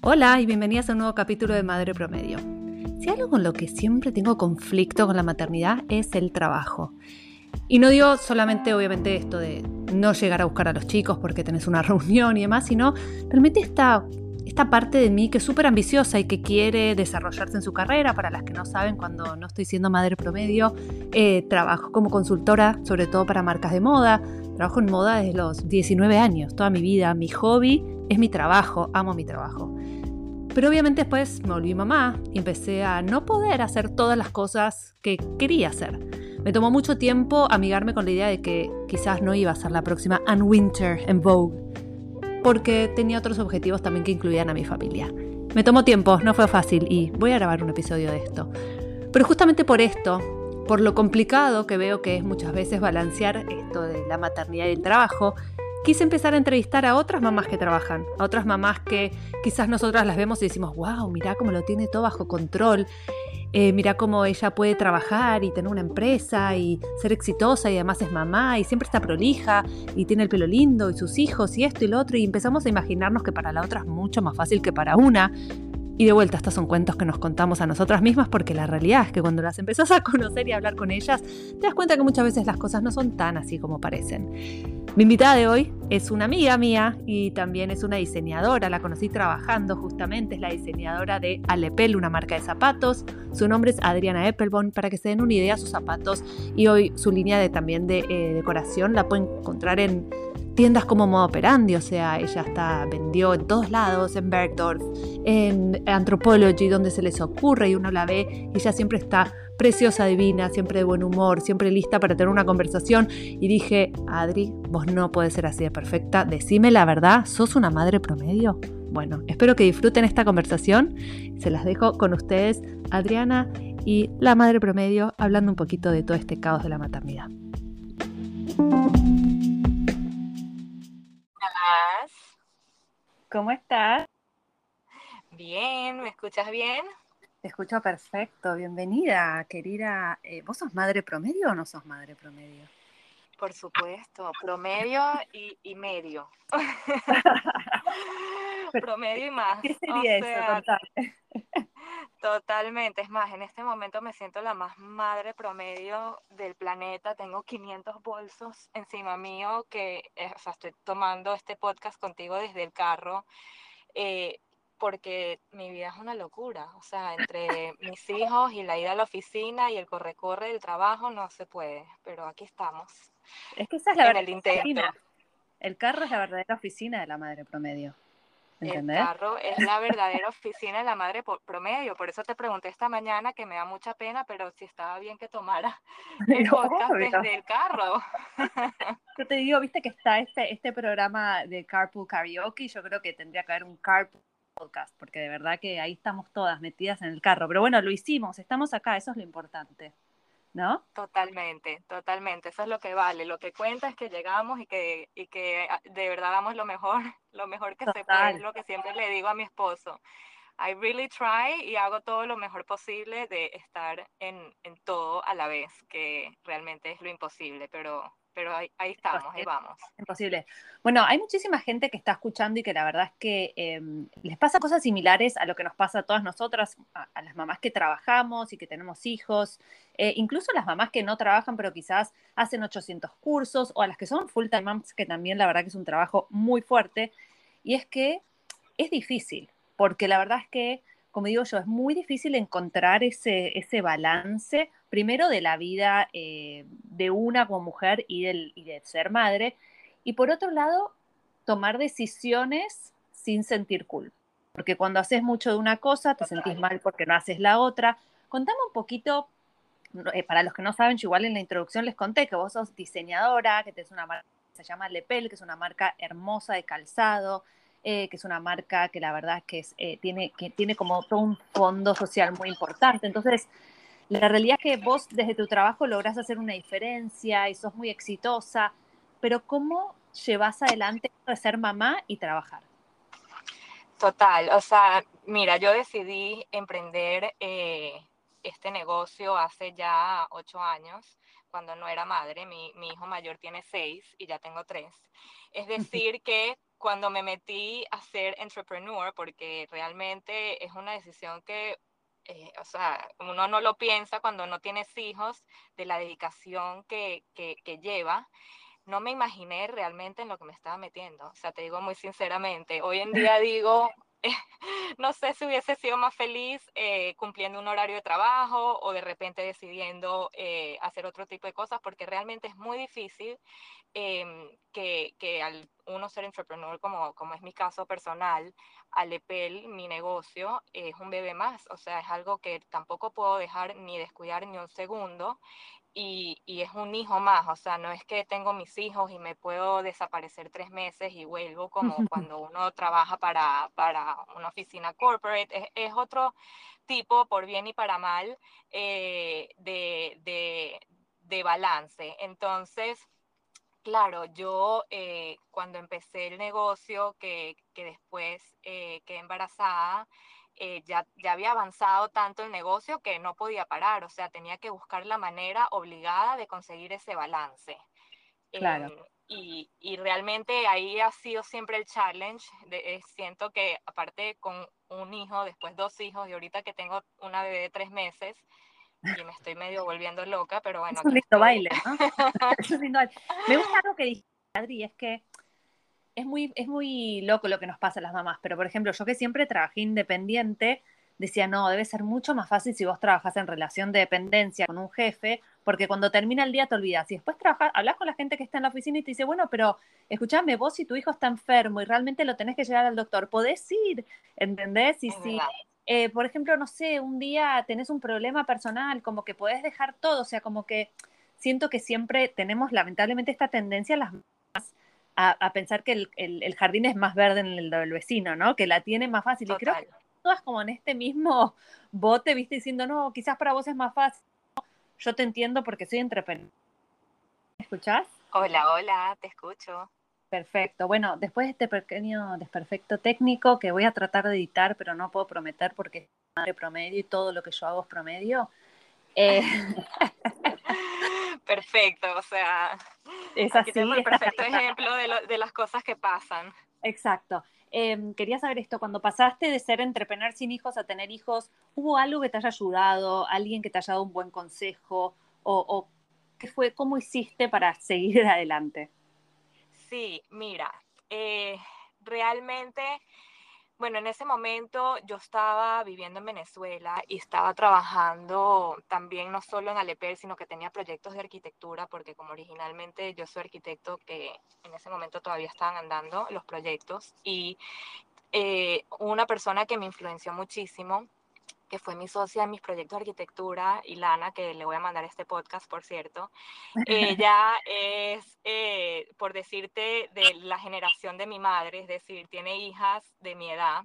Hola y bienvenidas a un nuevo capítulo de Madre Promedio. Si algo con lo que siempre tengo conflicto con la maternidad es el trabajo. Y no digo solamente, obviamente, esto de no llegar a buscar a los chicos porque tenés una reunión y demás, sino realmente esta, esta parte de mí que es súper ambiciosa y que quiere desarrollarse en su carrera. Para las que no saben, cuando no estoy siendo madre promedio, eh, trabajo como consultora, sobre todo para marcas de moda. Trabajo en moda desde los 19 años, toda mi vida. Mi hobby es mi trabajo, amo mi trabajo. Pero obviamente después me volví mamá y empecé a no poder hacer todas las cosas que quería hacer. Me tomó mucho tiempo amigarme con la idea de que quizás no iba a ser la próxima Anne Winter en Vogue, porque tenía otros objetivos también que incluían a mi familia. Me tomó tiempo, no fue fácil y voy a grabar un episodio de esto. Pero justamente por esto, por lo complicado que veo que es muchas veces balancear esto de la maternidad y el trabajo, quise empezar a entrevistar a otras mamás que trabajan, a otras mamás que quizás nosotras las vemos y decimos, wow, mira cómo lo tiene todo bajo control, eh, mira cómo ella puede trabajar y tener una empresa y ser exitosa y además es mamá y siempre está prolija y tiene el pelo lindo y sus hijos y esto y lo otro y empezamos a imaginarnos que para la otra es mucho más fácil que para una. Y de vuelta, estos son cuentos que nos contamos a nosotras mismas porque la realidad es que cuando las empezás a conocer y a hablar con ellas, te das cuenta que muchas veces las cosas no son tan así como parecen. Mi invitada de hoy es una amiga mía y también es una diseñadora. La conocí trabajando justamente, es la diseñadora de Alepel, una marca de zapatos. Su nombre es Adriana Eppelborn. Para que se den una idea, sus zapatos y hoy su línea de, también de eh, decoración la pueden encontrar en tiendas como Modo Operandi, o sea, ella está, vendió en todos lados, en Bergdorf, en Anthropology, donde se les ocurre y uno la ve, ella siempre está preciosa, divina, siempre de buen humor, siempre lista para tener una conversación. Y dije, Adri, vos no puedes ser así de perfecta, decime la verdad, ¿sos una madre promedio? Bueno, espero que disfruten esta conversación. Se las dejo con ustedes, Adriana y la madre promedio, hablando un poquito de todo este caos de la maternidad. ¿Cómo estás? Bien, ¿me escuchas bien? Te escucho perfecto. Bienvenida, querida. Eh, ¿Vos sos madre promedio o no sos madre promedio? Por supuesto, promedio y, medio. promedio y más. ¿Qué sería eso? Totalmente, es más, en este momento me siento la más madre promedio del planeta, tengo 500 bolsos encima mío que, eh, o sea, estoy tomando este podcast contigo desde el carro, eh, porque mi vida es una locura, o sea, entre mis hijos y la ida a la oficina y el corre-corre del trabajo no se puede, pero aquí estamos. Es que esa es la verdadera El carro es la verdadera oficina de la madre promedio. El carro es la verdadera oficina de la madre promedio. Por eso te pregunté esta mañana que me da mucha pena, pero si estaba bien que tomara el podcast desde el carro. Yo te digo, viste que está este, este programa de Carpool Karaoke, yo creo que tendría que haber un Carpool podcast, porque de verdad que ahí estamos todas metidas en el carro. Pero bueno, lo hicimos, estamos acá, eso es lo importante. ¿No? Totalmente, totalmente. Eso es lo que vale. Lo que cuenta es que llegamos y que, y que ah, de verdad damos lo mejor, lo mejor que se puede. Es lo que siempre le digo a mi esposo. I really try y hago todo lo mejor posible de estar en, en todo a la vez, que realmente es lo imposible, pero pero ahí, estamos, ahí vamos. Imposible. Bueno, hay muchísima gente que está escuchando y que la verdad es que em, les pasa cosas similares a lo que nos pasa a todas nosotras, a, las mamás que trabajamos y que tenemos hijos, eh, incluso las mamás que no trabajan pero quizás hacen 800 cursos o a las que son full time moms, que también la verdad que es un trabajo muy fuerte. Y es que es difícil, porque la verdad es que como digo yo, es muy difícil encontrar ese, ese balance, primero de la vida eh, de una como mujer y, del, y de ser madre, y por otro lado, tomar decisiones sin sentir culpa. Porque cuando haces mucho de una cosa, te sentís mal porque no haces la otra. Contame un poquito, eh, para los que no saben, yo igual en la introducción les conté que vos sos diseñadora, que tenés una marca se llama Lepel, que es una marca hermosa de calzado, eh, que es una marca que la verdad que es, eh, tiene, que tiene como todo un fondo social muy importante. Entonces, la realidad es que vos desde tu trabajo lográs hacer una diferencia y sos muy exitosa, pero ¿cómo llevas adelante de ser mamá y trabajar? Total, o sea, mira, yo decidí emprender eh, este negocio hace ya ocho años, cuando no era madre, mi, mi hijo mayor tiene seis y ya tengo tres. Es decir, que cuando me metí a ser entrepreneur, porque realmente es una decisión que, eh, o sea, uno no lo piensa cuando no tienes hijos, de la dedicación que, que, que lleva no me imaginé realmente en lo que me estaba metiendo. O sea, te digo muy sinceramente, hoy en día digo, no sé si hubiese sido más feliz eh, cumpliendo un horario de trabajo o de repente decidiendo eh, hacer otro tipo de cosas, porque realmente es muy difícil em, que, que, al uno ser entrepreneur, como, como es mi caso personal, al EPEL, mi negocio, es un bebé más. O sea, es algo que tampoco puedo dejar ni descuidar ni un segundo y, y, es un hijo más, o sea, no es que tengo mis hijos y me puedo desaparecer tres meses y vuelvo como cuando uno trabaja para, para una oficina corporate, es, es, otro tipo, por bien y para mal, eh, de, de, de, balance. Entonces, claro, yo eh, cuando empecé el negocio, que, que después eh, quedé embarazada, eh, ya, ya había avanzado tanto el negocio que no podía parar, o sea, tenía que buscar la manera obligada de conseguir ese balance. Claro. Eh, y, y, realmente ahí ha sido siempre el challenge. De, eh, siento que aparte con un hijo, después dos hijos y ahorita que tengo una bebé de tres meses y me estoy medio volviendo loca, pero bueno. Es un lindo baile, ¿no? es un lindo baile. Me gusta algo que dijiste, Adri, es que es muy, es muy loco lo que nos pasa a las mamás, pero por ejemplo, yo que siempre trabajé independiente, decía, no, debe ser mucho más fácil si vos trabajas en relación de dependencia con un jefe, porque cuando termina el día te olvidas. Y después trabajas, hablas con la gente que está en la oficina y te dice, bueno, pero escúchame, vos si tu hijo está enfermo y realmente lo tenés que llevar al doctor, podés ir, ¿entendés? Y si, eh, por ejemplo, no sé, un día tenés un problema personal, como que podés dejar todo, o sea, como que siento que siempre tenemos lamentablemente esta tendencia a las a, pensar que el, el, el, jardín es más verde en el del vecino, ¿no? Que la tiene más fácil. Total. Y creo que todas como en este mismo bote, viste, diciendo, no, quizás para vos es más fácil. Yo te entiendo porque soy entrepreneur. ¿Me escuchás? Hola, hola, te escucho. Perfecto. Bueno, después de este pequeño desperfecto técnico que voy a tratar de editar, pero no puedo prometer porque es madre promedio y todo lo que yo hago es promedio. Eh... Perfecto, o sea, es así. Aquí el perfecto ejemplo de, lo, de, las cosas que pasan. Exacto. Eh, quería saber esto, cuando pasaste de ser entrepreneur sin hijos a tener hijos, ¿hubo algo que te haya ayudado, alguien que te haya dado un buen consejo o, o qué fue, cómo hiciste para seguir adelante? Sí, mira, eh, realmente bueno, en ese momento yo estaba viviendo en Venezuela y estaba trabajando también no solo en Alepel, sino que tenía proyectos de arquitectura, porque como originalmente yo soy arquitecto, que en ese momento todavía estaban andando los proyectos, y eh, una persona que me influenció muchísimo que fue mi socia en mis proyectos de arquitectura, Ilana, que le voy a mandar este podcast, por cierto. Ella es, eh, por decirte, de la generación de mi madre, es decir, tiene hijas de mi edad.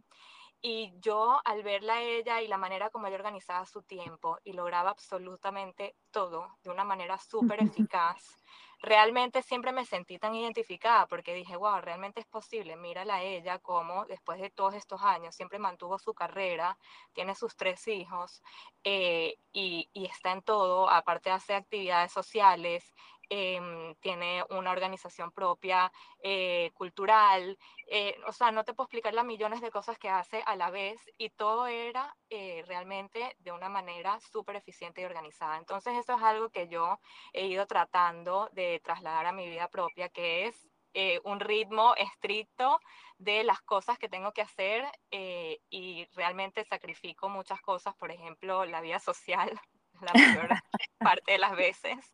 Y yo al verla a ella y la manera como ella organizaba su tiempo y lograba absolutamente todo de una manera súper eficaz, realmente siempre me sentí tan identificada porque dije, wow, realmente es posible, mírala a ella como después de todos estos años siempre mantuvo su carrera, tiene sus tres hijos eh, y, y, está en todo, aparte hace actividades sociales, eh, tiene una organización propia, eh, cultural, eh, o sea, no te puedo explicar las millones de cosas que hace a la vez y todo era eh, realmente de una manera súper eficiente y organizada. Entonces eso es algo que yo he ido tratando de trasladar a mi vida propia, que es un ritmo estricto de las cosas que tengo que hacer y realmente sacrifico muchas cosas, por ejemplo, la vida social, la mayor parte de las veces.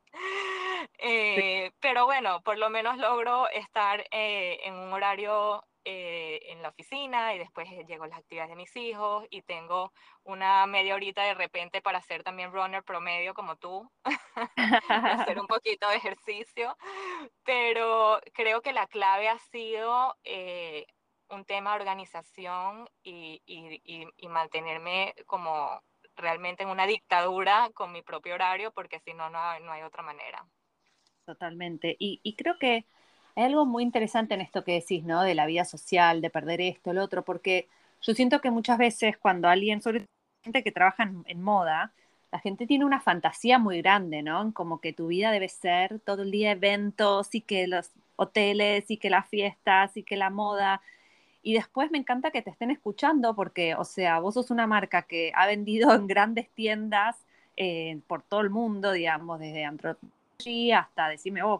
Eh, pero bueno, por lo menos logro estar eh, en un horario eh, en la oficina y después llego a las actividades de mis hijos y tengo una media horita de repente para hacer también runner promedio como tú, hacer un poquito de ejercicio, pero creo que la clave ha sido un tema de organización y, y, y, y mantenerme como realmente en una dictadura con mi propio horario, porque si no, no hay otra manera. Totalmente. Y, y, creo que hay algo muy interesante en esto que decís, ¿no? De la vida social, de perder esto, el otro, porque yo siento que muchas veces cuando alguien, sobre gente que trabaja en moda, la gente tiene una fantasía muy grande, ¿no? Como que tu vida debe ser todo el día eventos y que los hoteles y que las fiestas y que la moda. Y después me encanta que te estén escuchando porque, o sea, vos sos una marca que ha vendido en grandes tiendas eh, por todo el mundo, digamos, desde Anthropology hasta decirme, oh,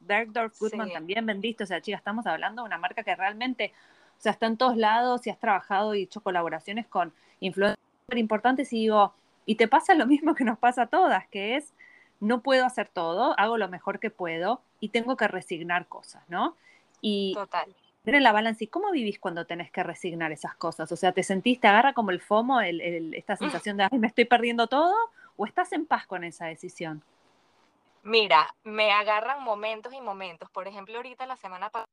Bergdorf Goodman también vendiste. O sea, chicas, estamos hablando de una marca que realmente, o sea, está en todos lados y has trabajado y hecho colaboraciones con influencers importantes y digo, y te pasa lo mismo que nos pasa a todas, que es, no puedo hacer todo, hago lo mejor que puedo y tengo que resignar cosas, ¿no? Y Total en la balanza. ¿Y cómo vivís cuando tenés que resignar esas cosas? O sea, ¿te sentís, te agarra como el FOMO, esta mm. sensación de, ay, me estoy perdiendo todo? ¿O estás en paz con esa decisión? Mira, me agarran momentos y momentos. Por ejemplo, ahorita la semana pasada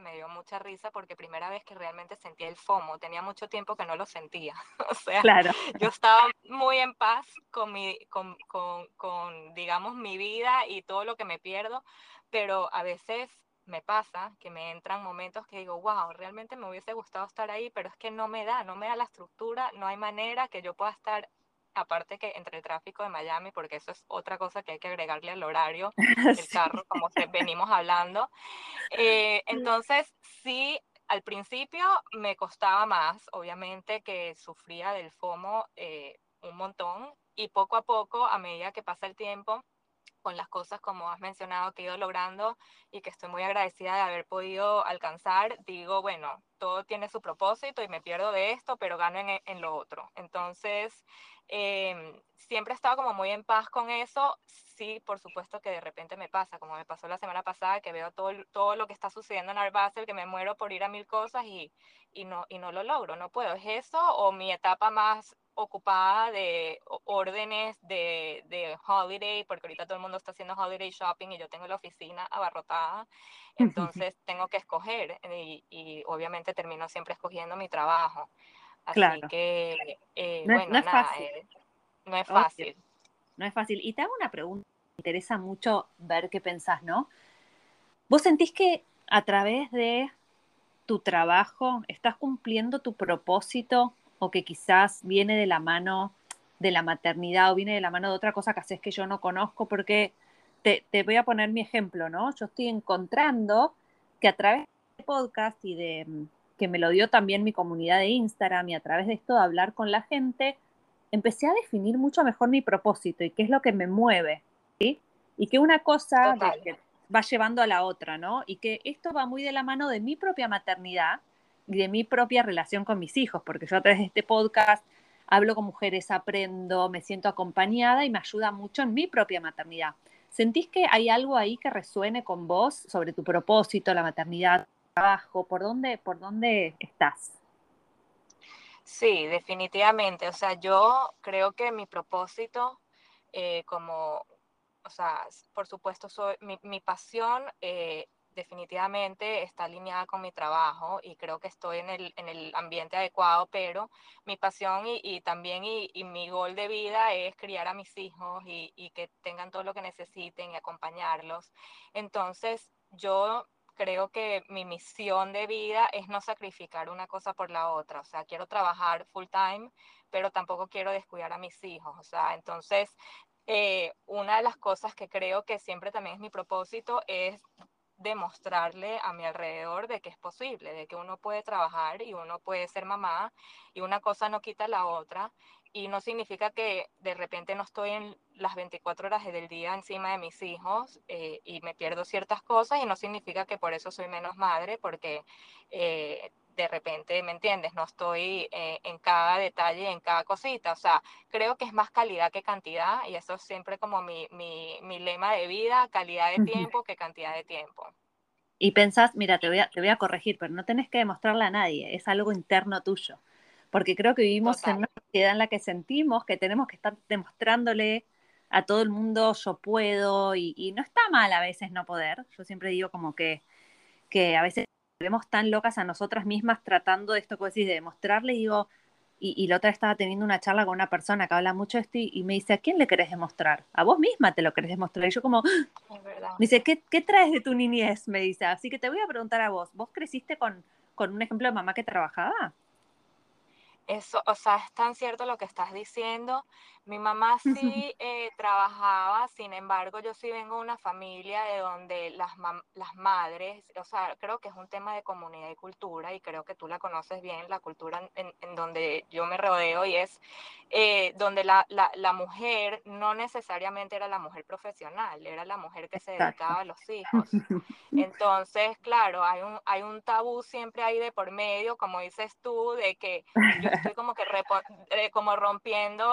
me dio mucha risa porque primera vez que realmente sentí el FOMO, tenía mucho tiempo que no lo sentía. o sea, claro. yo estaba muy en paz con mi, con, con, con, digamos, mi vida y todo lo que me pierdo, pero a veces me pasa que me entran momentos que digo, wow, realmente me hubiese gustado estar ahí, pero es que no me da, no me da la estructura, no hay manera que yo pueda estar, aparte que entre el tráfico de Miami, porque eso es otra cosa que hay que agregarle al horario del carro, como se, venimos hablando. Eh, entonces, sí, al principio me costaba más, obviamente que sufría del FOMO eh, un montón, y poco a poco, a medida que pasa el tiempo, con las cosas, como has mencionado, que he ido logrando y que estoy muy agradecida de haber podido alcanzar, digo, bueno, todo tiene su propósito y me pierdo de esto, pero gano en, lo otro. Entonces, em, siempre he estado como muy en paz con eso. Sí, por supuesto que de repente me pasa, como me pasó la semana pasada, que veo todo, todo lo que está sucediendo en Art que me muero por ir a mil cosas y, y, no, y no lo logro, no puedo. ¿Es eso o mi etapa más ocupada de órdenes de, de, holiday, porque ahorita todo el mundo está haciendo holiday shopping y yo tengo la oficina abarrotada, entonces tengo que escoger y, y obviamente termino siempre escogiendo mi trabajo. Así que, eh, no, bueno, no es nada, fácil. Eh, no es fácil. No es fácil. Y te hago una pregunta, me interesa mucho ver qué pensás, ¿no? ¿Vos sentís que a través de tu trabajo estás cumpliendo tu propósito o que quizás viene de la mano de la maternidad o viene de la mano de otra cosa que haces que yo no conozco, porque te, voy a poner mi ejemplo, ¿no? Yo estoy encontrando que a través de podcast y de mm, que me lo dio también mi comunidad de Instagram y a través de esto de hablar con la gente, empecé a definir mucho mejor mi propósito y qué es lo que me mueve, ¿sí? Y que una cosa va llevando a la otra, ¿no? Y que esto va muy de la mano de mi propia maternidad, y de mi propia relación con mis hijos, porque yo a través de este podcast hablo con mujeres, aprendo, me siento acompañada y me ayuda mucho en mi propia maternidad. ¿Sentís que hay algo ahí que resuene con vos sobre tu propósito, la maternidad, el trabajo? ¿Por dónde, por dónde estás? Sí, definitivamente. O sea, yo creo que mi propósito, eh, como, o sea, por supuesto, soy, mi, mi pasión eh, definitivamente está alineada con mi trabajo y creo que estoy en el, en el ambiente adecuado, pero mi pasión y, también y, mi gol de vida es criar a mis hijos y, y que tengan todo lo que necesiten y acompañarlos. Entonces, yo creo que mi misión de vida es no sacrificar una cosa por la otra. O sea, quiero trabajar full time, pero tampoco quiero descuidar a mis hijos. O sea, entonces, eh, una de las cosas que creo que siempre también es mi propósito es demostrarle a mi alrededor de que es posible, de que uno puede trabajar y uno puede ser mamá y una cosa no quita la otra y no significa que de repente no estoy en las 24 horas del día encima de mis hijos eh, y me pierdo ciertas cosas y no significa que por eso soy menos madre porque eh, de repente, ¿me entiendes? No estoy eh, en cada detalle, en cada cosita. O sea, creo que es más calidad que cantidad y eso es siempre como mi, mi, mi lema de vida, calidad de tiempo que cantidad de tiempo. Y pensás, mira, te voy, a, te voy a corregir, pero no tenés que demostrarle a nadie, es algo interno tuyo. Porque creo que vivimos en una sociedad en la que sentimos que tenemos que estar demostrándole a todo el mundo yo puedo y, y no está mal a veces no poder. Yo siempre digo como que, que a veces vemos tan locas a nosotras mismas tratando de esto que decís, de demostrarle, digo, y, y, la otra estaba teniendo una charla con una persona que habla mucho de esto y, me dice, ¿a quién le querés demostrar? A vos misma te lo querés demostrar. Y yo como, me dice, ¿qué, ¿qué, traes de tu niñez? Me dice, así que te voy a preguntar a vos, ¿vos creciste con, con un ejemplo de mamá que trabajaba? Eso, o sea, es tan cierto lo que estás diciendo. Mi mamá sí eh, trabajaba, sin embargo, yo sí vengo de una familia de donde las, las madres, o sea, creo que es un tema de comunidad y cultura, y creo que tú la conoces bien, la cultura en, donde yo me rodeo, y es eh, donde la, la, la, mujer no necesariamente era la mujer profesional, era la mujer que se dedicaba a los hijos. Entonces, claro, hay un, hay un tabú siempre ahí de por medio, como dices tú, de que yo estoy como que eh, como rompiendo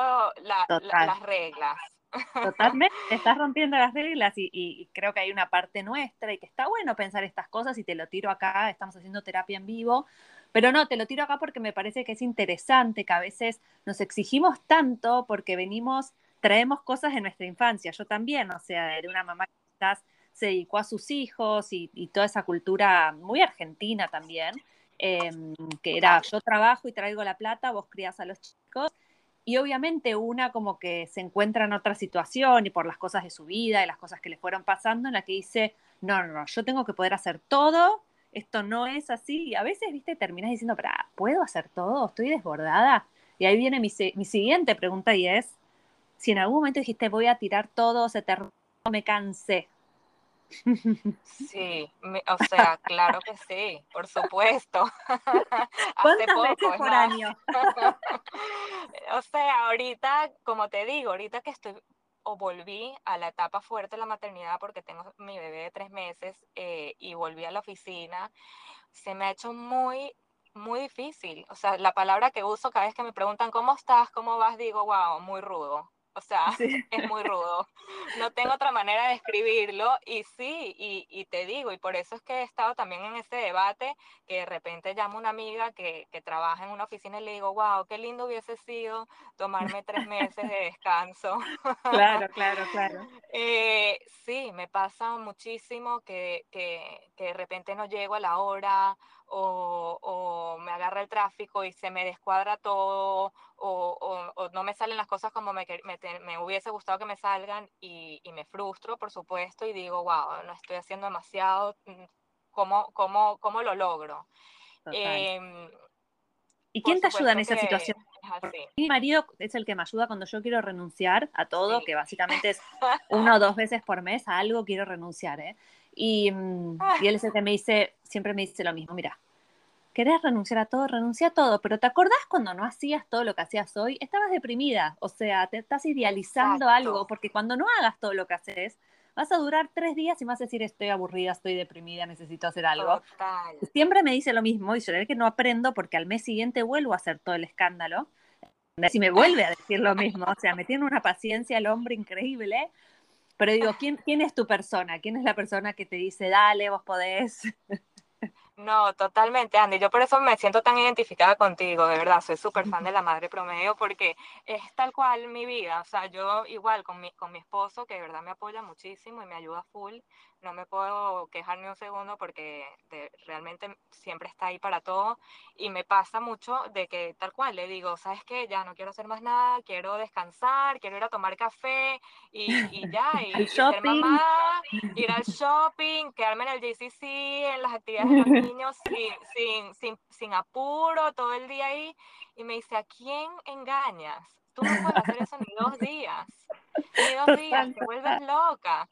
la las reglas. Totalmente, estás rompiendo las reglas y, creo que hay una parte nuestra y que está bueno pensar estas cosas y te lo tiro acá, estamos haciendo terapia en vivo, pero no, te lo tiro acá porque me parece que es interesante que a veces nos exigimos tanto porque venimos, traemos cosas de nuestra infancia, yo también, o sea, de una mamá que quizás se dedicó a sus hijos y, toda esa cultura muy argentina también, em, que era yo trabajo y traigo la plata, vos crías a los chicos y obviamente una como que se encuentra en otra situación y por las cosas de su vida y las cosas que le fueron pasando, en la que dice, no, no, no, yo tengo que poder hacer todo, esto no es así. Y a veces, viste, terminas diciendo, pero ¿puedo hacer todo? ¿Estoy desbordada? Y ahí viene mi, mi siguiente pregunta y es, si en algún momento dijiste, voy a tirar todo, se te me cansé, Sí, o sea, claro que sí, por supuesto. Hace poco, por año? o sea, ahorita, como te digo, ahorita que estoy o volví a la etapa fuerte de la maternidad porque tengo mi bebé de tres meses eh, y volví a la oficina, se me ha hecho muy, muy difícil. O sea, la palabra que uso cada vez que me preguntan cómo estás, cómo vas, digo, wow, muy rudo. O sea, es muy rudo. No tengo otra manera de escribirlo y sí, y, y, te digo, y por eso es que he estado también en este debate, que de repente llamo a una amiga que, que trabaja en una oficina y le digo, wow, qué lindo hubiese sido tomarme tres meses de descanso. Claro, claro, claro. Eh, sí, me pasa muchísimo que, que, que de repente no llego a la hora o, me agarra el tráfico y se me descuadra todo o, no me salen las cosas como me, me, hubiese gustado que me salgan y, me frustro, por supuesto, y digo, wow, no estoy haciendo demasiado, mm, ¿cómo, cómo, cómo lo logro? Em, ¿Y quién te ayuda en esa situación? Mi marido es el que me ayuda cuando yo quiero renunciar a todo, que básicamente es una o dos veces por mes a algo quiero renunciar, ¿eh? Y, mm, ah. y, él es el que me dice, siempre me dice lo mismo, mira, querés renunciar a todo, renuncia a todo, pero ¿te acordás cuando no hacías todo lo que hacías hoy? Estabas deprimida, o sea, te estás idealizando algo, porque cuando no hagas todo lo que haces, vas a durar tres días y vas a decir, estoy aburrida, estoy deprimida, necesito hacer algo. Siempre me dice lo mismo y yo que no aprendo porque al mes siguiente vuelvo a hacer todo el escándalo. Si me vuelve a decir lo mismo, o sea, me tiene una paciencia el hombre increíble, pero digo, ¿quién, ¿quién es tu persona? ¿Quién es la persona que te dice, dale, vos podés? No, totalmente, Andy. Yo por eso me siento tan identificada contigo, de verdad. Soy súper fan de la madre promedio porque es tal cual mi vida. O sea, yo igual con mi, con mi esposo, que de verdad me apoya muchísimo y me ayuda full. No me puedo quejar ni un segundo porque realmente siempre está ahí para todo. Y me pasa mucho de que tal cual le digo, ¿sabes qué? Ya no quiero hacer más nada, quiero descansar, quiero ir a tomar café y, y ya, y, ser mamá, ir al shopping, quedarme en el JCC, en las actividades de niños sin, sin, sin, sin apuro, todo el día ahí. Y me dice, ¿a quién engañas? Tú no puedes hacer eso ni dos días. Ni dos días, te vuelves loca.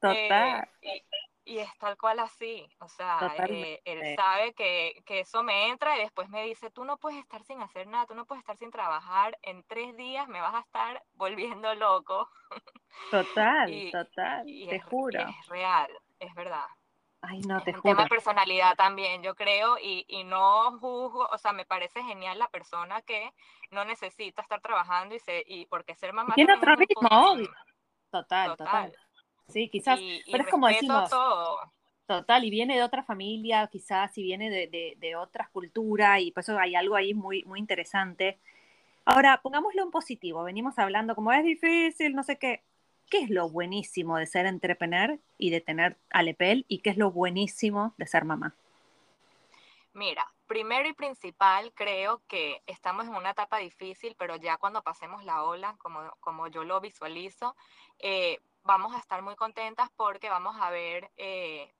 Total. Eh, y, es tal cual así, o sea, eh, él sabe que, que, eso me entra y después me dice, tú no puedes estar sin hacer nada, tú no puedes estar sin trabajar, en tres días me vas a estar volviendo loco. Total, total, te juro. Es real, es verdad. Ay, no, te es un tema de personalidad también, yo creo, y, y, no juzgo, o sea, me parece genial la persona que no necesita estar trabajando y, se, y porque ser mamá... Tiene otro ritmo, obvio. Total, total, Sí, quizás, pero es como decimos... Total, y viene de otra familia, quizás, y viene de, de, de otras culturas, y por eso hay algo ahí muy, muy interesante. Ahora, pongámoslo en positivo, venimos hablando como es difícil, no sé qué. ¿Qué es lo buenísimo de ser entrepreneur y de tener Alepel? ¿Y qué es lo buenísimo de ser mamá? Mira, primero y principal, creo que estamos en una etapa difícil, pero ya cuando pasemos la ola, como, como yo lo visualizo, eh, vamos a estar muy contentas porque vamos a ver, eh,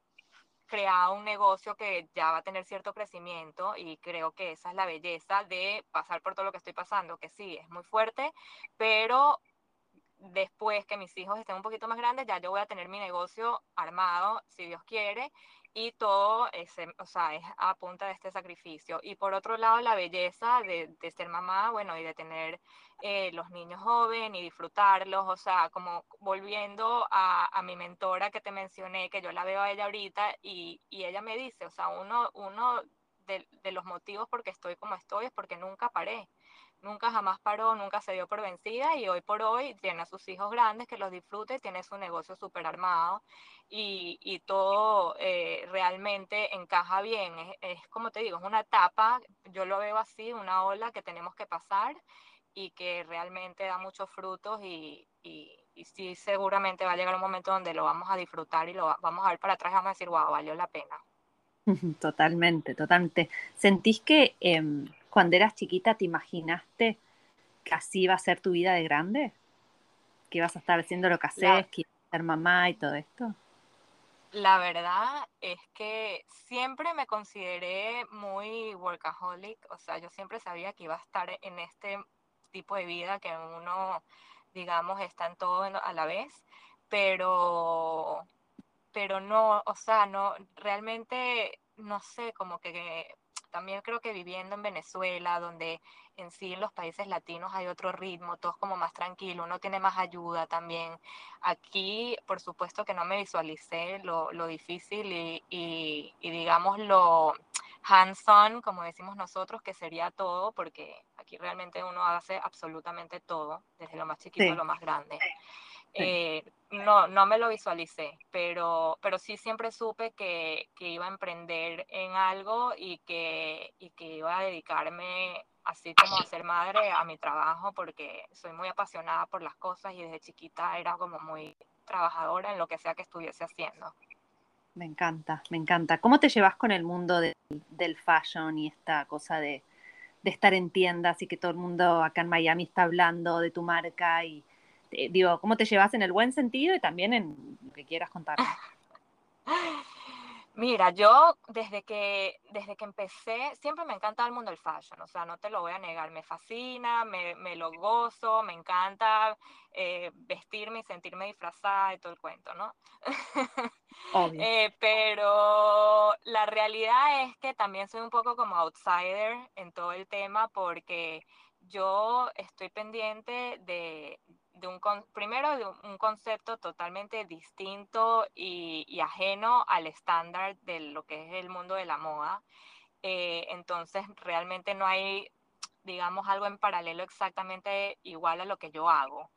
sea un negocio que ya va a tener cierto crecimiento y creo que esa es la belleza de pasar por todo lo que estoy pasando, que sí, es muy fuerte, pero después que mis hijos estén un poquito más grandes, ya yo voy a tener mi negocio armado, si Dios quiere, y todo ese, o sea, es a punta de este sacrificio. Y por otro lado, la belleza de, de ser mamá, bueno, y de tener eh, los niños jóvenes y disfrutarlos, o sea, como volviendo a, a, mi mentora que te mencioné, que yo la veo a ella ahorita y, y ella me dice, o sea, uno, uno de, de los motivos por qué estoy como estoy es porque nunca paré nunca jamás paró, nunca se dio por vencida y hoy por hoy tiene a sus hijos grandes que los disfrute, tiene su negocio súper armado y, y todo eh, realmente encaja bien. Es, es, como te digo, es una etapa, yo lo veo así, una ola que tenemos que pasar y que realmente da muchos frutos y, y, y sí seguramente va a llegar un momento donde lo vamos a disfrutar y lo vamos a ver para atrás y vamos a decir, wow, valió la pena. Totalmente, totalmente. ¿Sentís que eh, cuando eras chiquita te imaginaste que así iba a ser tu vida de grande? ¿Que ibas a estar haciendo lo que haces, la, que ibas a ser mamá y todo esto? La verdad es que siempre me consideré muy workaholic, o sea, yo siempre sabía que iba a estar en este tipo de vida que uno, digamos, está en todo a la vez, pero, pero no, o sea, no, realmente, no sé, como que también creo que viviendo en Venezuela, donde en sí en los países latinos hay otro ritmo, todo es como más tranquilo, uno tiene más ayuda también. Aquí, por supuesto que no me visualicé lo, lo difícil y, y, y, digamos lo hands-on, como decimos nosotros, que sería todo, porque aquí realmente uno hace absolutamente todo, desde lo más chiquito sí. a lo más grande. Eh, no, no me lo visualicé, pero, pero sí siempre supe que, que, iba a emprender en algo y que, y que iba a dedicarme, así como a ser madre, a mi trabajo, porque soy muy apasionada por las cosas y desde chiquita era como muy trabajadora en lo que sea que estuviese haciendo. Me encanta, me encanta. ¿Cómo te llevas con el mundo de, del fashion y esta cosa de, de estar en tiendas y que todo el mundo acá en Miami está hablando de tu marca y eh, digo, cómo te llevas en el buen sentido y también en lo que quieras contar. Mira, yo desde que, desde que empecé, siempre me encanta el mundo del fashion, o sea, no te lo voy a negar, me fascina, me, me lo gozo, me encanta eh, vestirme y sentirme disfrazada y todo el cuento, ¿no? eh, pero la realidad es que también soy un poco como outsider en todo el tema porque yo estoy pendiente de, un, primero de un concepto totalmente distinto y, y, ajeno al estándar de lo que es el mundo de la moda. Eh, entonces, realmente no hay, digamos, algo en paralelo exactamente igual a lo que yo hago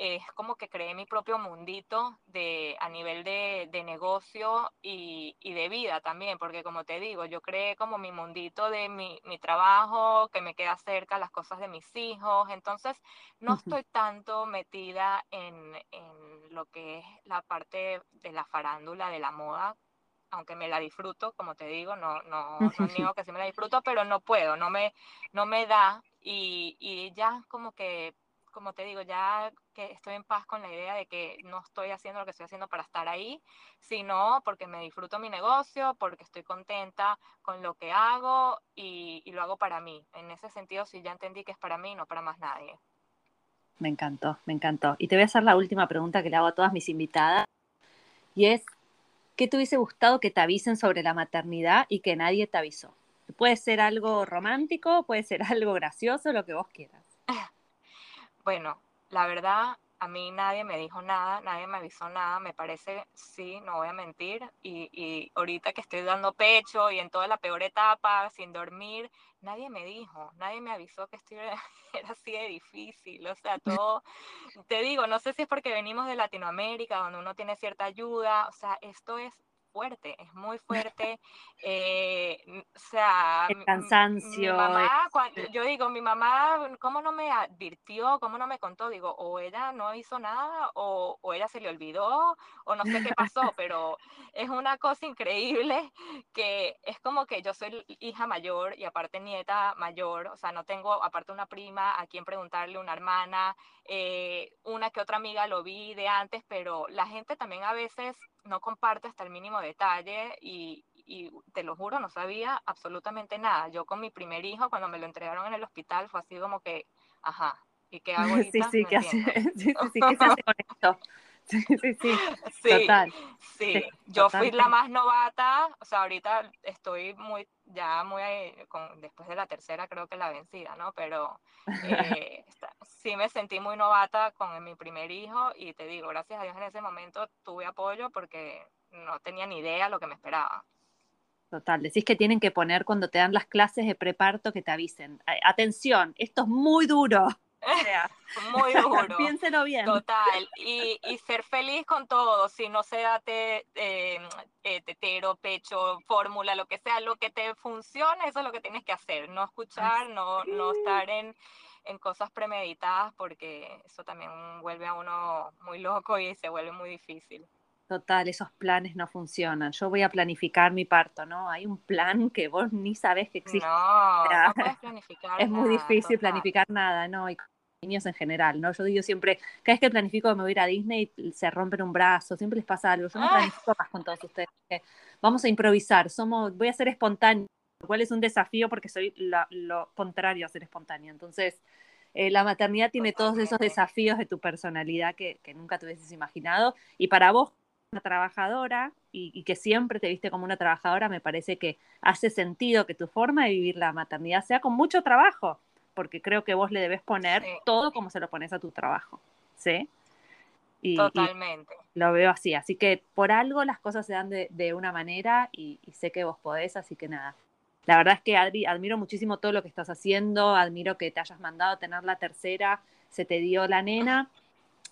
es como que creé mi propio mundito de, a nivel de, de negocio y, y, de vida también, porque como te digo, yo creé como mi mundito de mi, mi trabajo, que me queda cerca las cosas de mis hijos, entonces no uh -huh. estoy tanto metida en, en lo que es la parte de la farándula, de la moda, aunque me la disfruto, como te digo, no, no, no niego que sí me la disfruto, pero no puedo, no me, no me da y, y ya como que como te digo, ya que estoy en paz con la idea de que no estoy haciendo lo que estoy haciendo para estar ahí, sino porque me disfruto mi negocio, porque estoy contenta con lo que hago y, lo hago para mí. En ese sentido, sí ya entendí que es para mí, no para más nadie. Me encantó, me encantó. Y te voy a hacer la última pregunta que le hago a todas mis invitadas, y es, ¿qué te hubiese gustado que te avisen sobre la maternidad y que nadie te avisó? Puede ser algo romántico, puede ser algo gracioso, lo que vos quieras. Bueno, la verdad, a mí nadie me dijo nada, nadie me avisó nada, me parece, sí, no voy a mentir, y, y, ahorita que estoy dando pecho y en toda la peor etapa, sin dormir, nadie me dijo, nadie me avisó que esto era así de difícil, o sea, todo, te digo, no sé si es porque venimos de Latinoamérica, donde uno tiene cierta ayuda, o sea, esto es fuerte, es muy fuerte. sea, el cansancio. Mi mamá, cuando, yo digo, mi mamá, ¿cómo no me advirtió? ¿Cómo no me contó? Digo, o ella no hizo nada, o, o ella se le olvidó, o no sé qué pasó, pero es una cosa increíble que es como que yo soy hija mayor y aparte nieta mayor, o sea, no tengo aparte una prima a quien preguntarle, una hermana, eh, una que otra amiga lo vi de antes, pero la gente también a veces no comparte hasta el mínimo detalle y, y te lo juro, no sabía absolutamente nada. Yo con mi primer hijo, cuando me lo entregaron en el hospital, fue así como que, ajá, ¿y qué hago ahorita? Sí, sí, ¿qué hace, sí, sí, sí, ¿qué se hace con esto? Sí, sí, sí, sí, total. Sí, yo fui la más novata, o sea, ahorita estoy muy, ya muy, con, después de la tercera creo que la vencida, ¿no? Pero eh, sí me sentí muy novata con mi primer hijo y te digo, gracias a Dios en ese momento tuve apoyo porque no tenía ni idea lo que me esperaba. Total, decís que tienen que poner cuando te dan las clases de preparto que te avisen. Atención, esto es muy duro. O sea, muy duro. Piénselo bien. Total. Y, y, ser feliz con todo. Si no sea te, eh, eh, tetero, pecho, fórmula, lo que sea, lo que te funcione, eso es lo que tienes que hacer. No escuchar, no, no estar en, en cosas premeditadas, porque eso también vuelve a uno muy loco y se vuelve muy difícil. Total, esos planes no funcionan. Yo voy a planificar mi parto, ¿no? Hay un plan que vos ni sabés que existe. No, no puedes planificar. es muy difícil planificar nada, ¿no? Y con niños en general, ¿no? Yo digo siempre, cada vez que planifico que me voy a ir a Disney, se rompen un brazo, siempre les pasa algo. Yo no ah. planifico más con todos ustedes. Vamos a improvisar, somos, voy a ser espontáneo, lo cual es un desafío porque soy lo contrario a ser espontánea. Entonces, eh, la maternidad tiene todos esos desafíos de tu personalidad que, que nunca te hubieses imaginado. Y para vos, una trabajadora y, que siempre te viste como una trabajadora, me parece que hace sentido que tu forma de vivir la maternidad sea con mucho trabajo, porque creo que vos le debes poner todo como se lo pones a tu trabajo, ¿sí? Y, Totalmente. lo veo así, así que por algo las cosas se dan de, una manera y, sé que vos podés, así que nada. La verdad es que Adri, admiro muchísimo todo lo que estás haciendo, admiro que te hayas mandado tener la tercera, se te dio la nena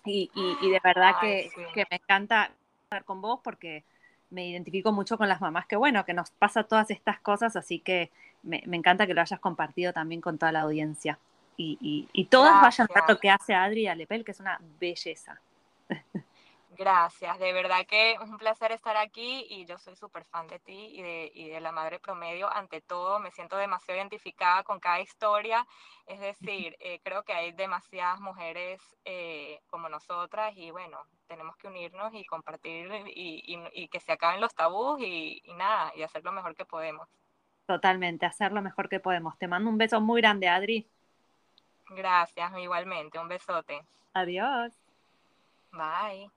y, de verdad que, que me encanta, con vos porque me identifico mucho con las mamás que, bueno, que nos pasa todas estas cosas, así que me, encanta que lo hayas compartido también con toda la audiencia. Y, y, todas vayan a lo que hace Adri Alepel, que es una belleza. Gracias, de verdad que es un placer estar aquí y yo soy súper fan de ti y de, y de, la Madre Promedio. Ante todo, me siento demasiado identificada con cada historia. Es decir, eh, creo que hay demasiadas mujeres eh, como nosotras y bueno, tenemos que unirnos y compartir y, y, que se acaben los tabús y, nada, y hacer lo mejor que podemos. Totalmente, hacer lo mejor que podemos. Te mando un beso muy grande, Adri. Gracias, igualmente. Un besote. Adiós. Bye.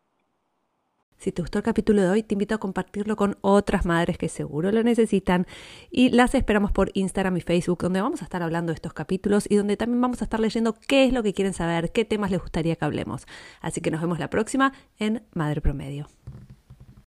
Si te gustó el capítulo de hoy, te invito a compartirlo con otras madres que seguro lo necesitan y las esperamos por Instagram y Facebook, donde vamos a estar hablando de estos capítulos y donde también vamos a estar leyendo qué es lo que quieren saber, qué temas les gustaría que hablemos. Así que nos vemos la próxima en Madre Promedio.